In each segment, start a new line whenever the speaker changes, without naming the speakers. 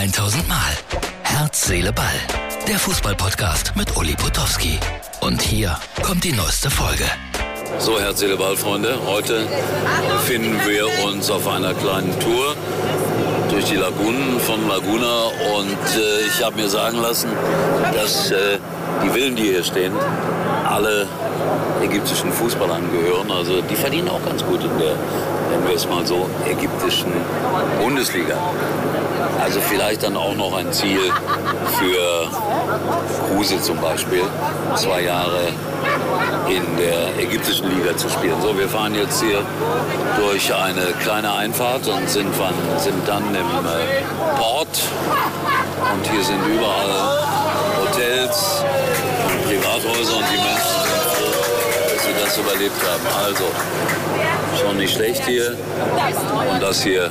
1000 Mal. Herz, Seele, Ball. Der Fußballpodcast mit Uli Potowski. Und hier kommt die neueste Folge.
So, Herz, Seele, Ball, Freunde. Heute befinden wir uns auf einer kleinen Tour durch die Lagunen von Laguna und äh, ich habe mir sagen lassen, dass äh, die Villen, die hier stehen, alle ägyptischen Fußballern gehören. Also die verdienen auch ganz gut in der, nennen wir es mal so, ägyptischen Bundesliga. Also vielleicht dann auch noch ein Ziel für Kruse zum Beispiel, zwei Jahre in der ägyptischen Liga zu spielen. So, wir fahren jetzt hier durch eine kleine Einfahrt und sind, van, sind dann im äh, Port. Und hier sind überall Hotels Privathäuser und die Menschen sind froh, dass sie das überlebt haben. Also, schon nicht schlecht hier. Und das hier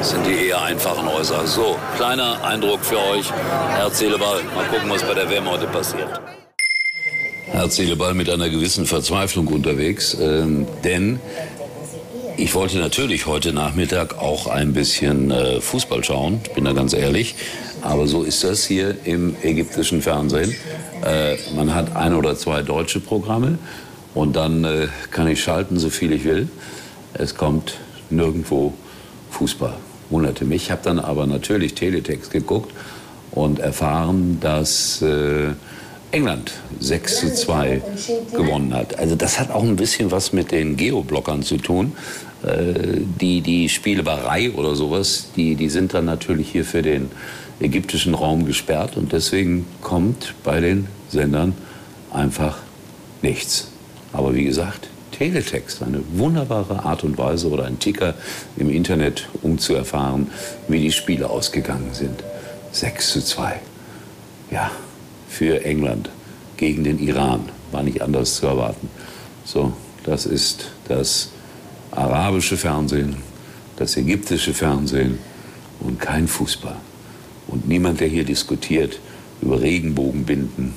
sind die eher einfachen Häuser. So, kleiner Eindruck für euch. Herz, Seele, Ball. Mal gucken, was bei der WM heute passiert. Herz, Seele, Ball mit einer gewissen Verzweiflung unterwegs, ähm, denn ich wollte natürlich heute Nachmittag auch ein bisschen äh, Fußball schauen, ich bin da ganz ehrlich. Aber so ist das hier im ägyptischen Fernsehen. Äh, man hat ein oder zwei deutsche Programme und dann äh, kann ich schalten, so viel ich will. Es kommt nirgendwo Fußball. Wunderte mich. Ich habe dann aber natürlich Teletext geguckt und erfahren, dass äh, England 6 zu 2 gewonnen hat. Also das hat auch ein bisschen was mit den Geoblockern zu tun. Äh, die, die Spieleberei oder sowas, die, die sind dann natürlich hier für den ägyptischen Raum gesperrt und deswegen kommt bei den Sendern einfach nichts. Aber wie gesagt, Teletext, eine wunderbare Art und Weise oder ein Ticker im Internet, um zu erfahren, wie die Spiele ausgegangen sind. 6 zu 2. Ja, für England gegen den Iran. War nicht anders zu erwarten. So, das ist das arabische Fernsehen, das ägyptische Fernsehen und kein Fußball. Und niemand, der hier diskutiert über Regenbogenbinden,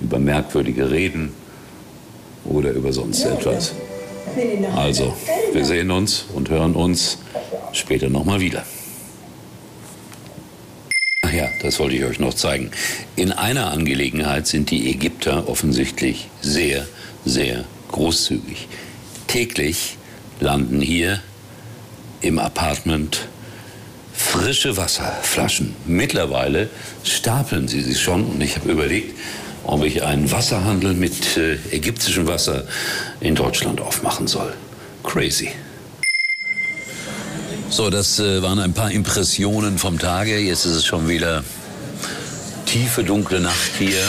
über merkwürdige Reden oder über sonst etwas. Also, wir sehen uns und hören uns später nochmal wieder. Ja, das wollte ich euch noch zeigen. In einer Angelegenheit sind die Ägypter offensichtlich sehr, sehr großzügig. Täglich landen hier im Apartment frische Wasserflaschen. Mittlerweile stapeln sie sich schon und ich habe überlegt, ob ich einen Wasserhandel mit äh, ägyptischem Wasser in Deutschland aufmachen soll. Crazy. So, das äh, waren ein paar Impressionen vom Tage. Jetzt ist es schon wieder tiefe, dunkle Nacht hier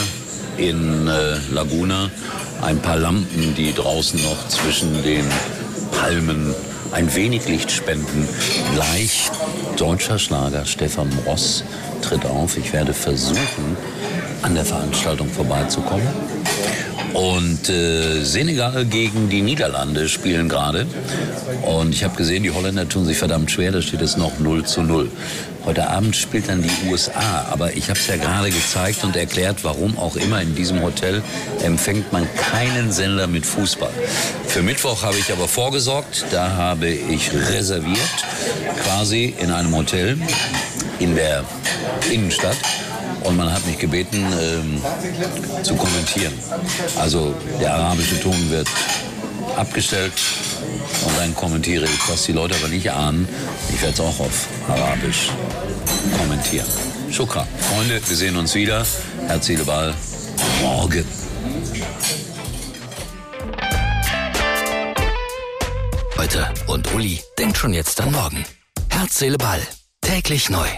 in äh, Laguna. Ein paar Lampen, die draußen noch zwischen den Palmen ein wenig Licht spenden. Gleich deutscher Schlager Stefan Ross tritt auf. Ich werde versuchen, an der Veranstaltung vorbeizukommen. Und äh, Senegal gegen die Niederlande spielen gerade. Und ich habe gesehen, die Holländer tun sich verdammt schwer. Da steht es noch 0 zu 0. Heute Abend spielt dann die USA. Aber ich habe es ja gerade gezeigt und erklärt, warum auch immer in diesem Hotel empfängt man keinen Sender mit Fußball. Für Mittwoch habe ich aber vorgesorgt. Da habe ich reserviert, quasi in einem Hotel in der Innenstadt und man hat mich gebeten ähm, zu kommentieren. Also der arabische Ton wird abgestellt und dann kommentiere ich, was die Leute aber nicht ahnen. Ich werde es auch auf Arabisch kommentieren. Shukra. Freunde, wir sehen uns wieder. Herz, Ball. Morgen.
Heute und Uli denkt schon jetzt an morgen. Herz, Ball. Täglich neu.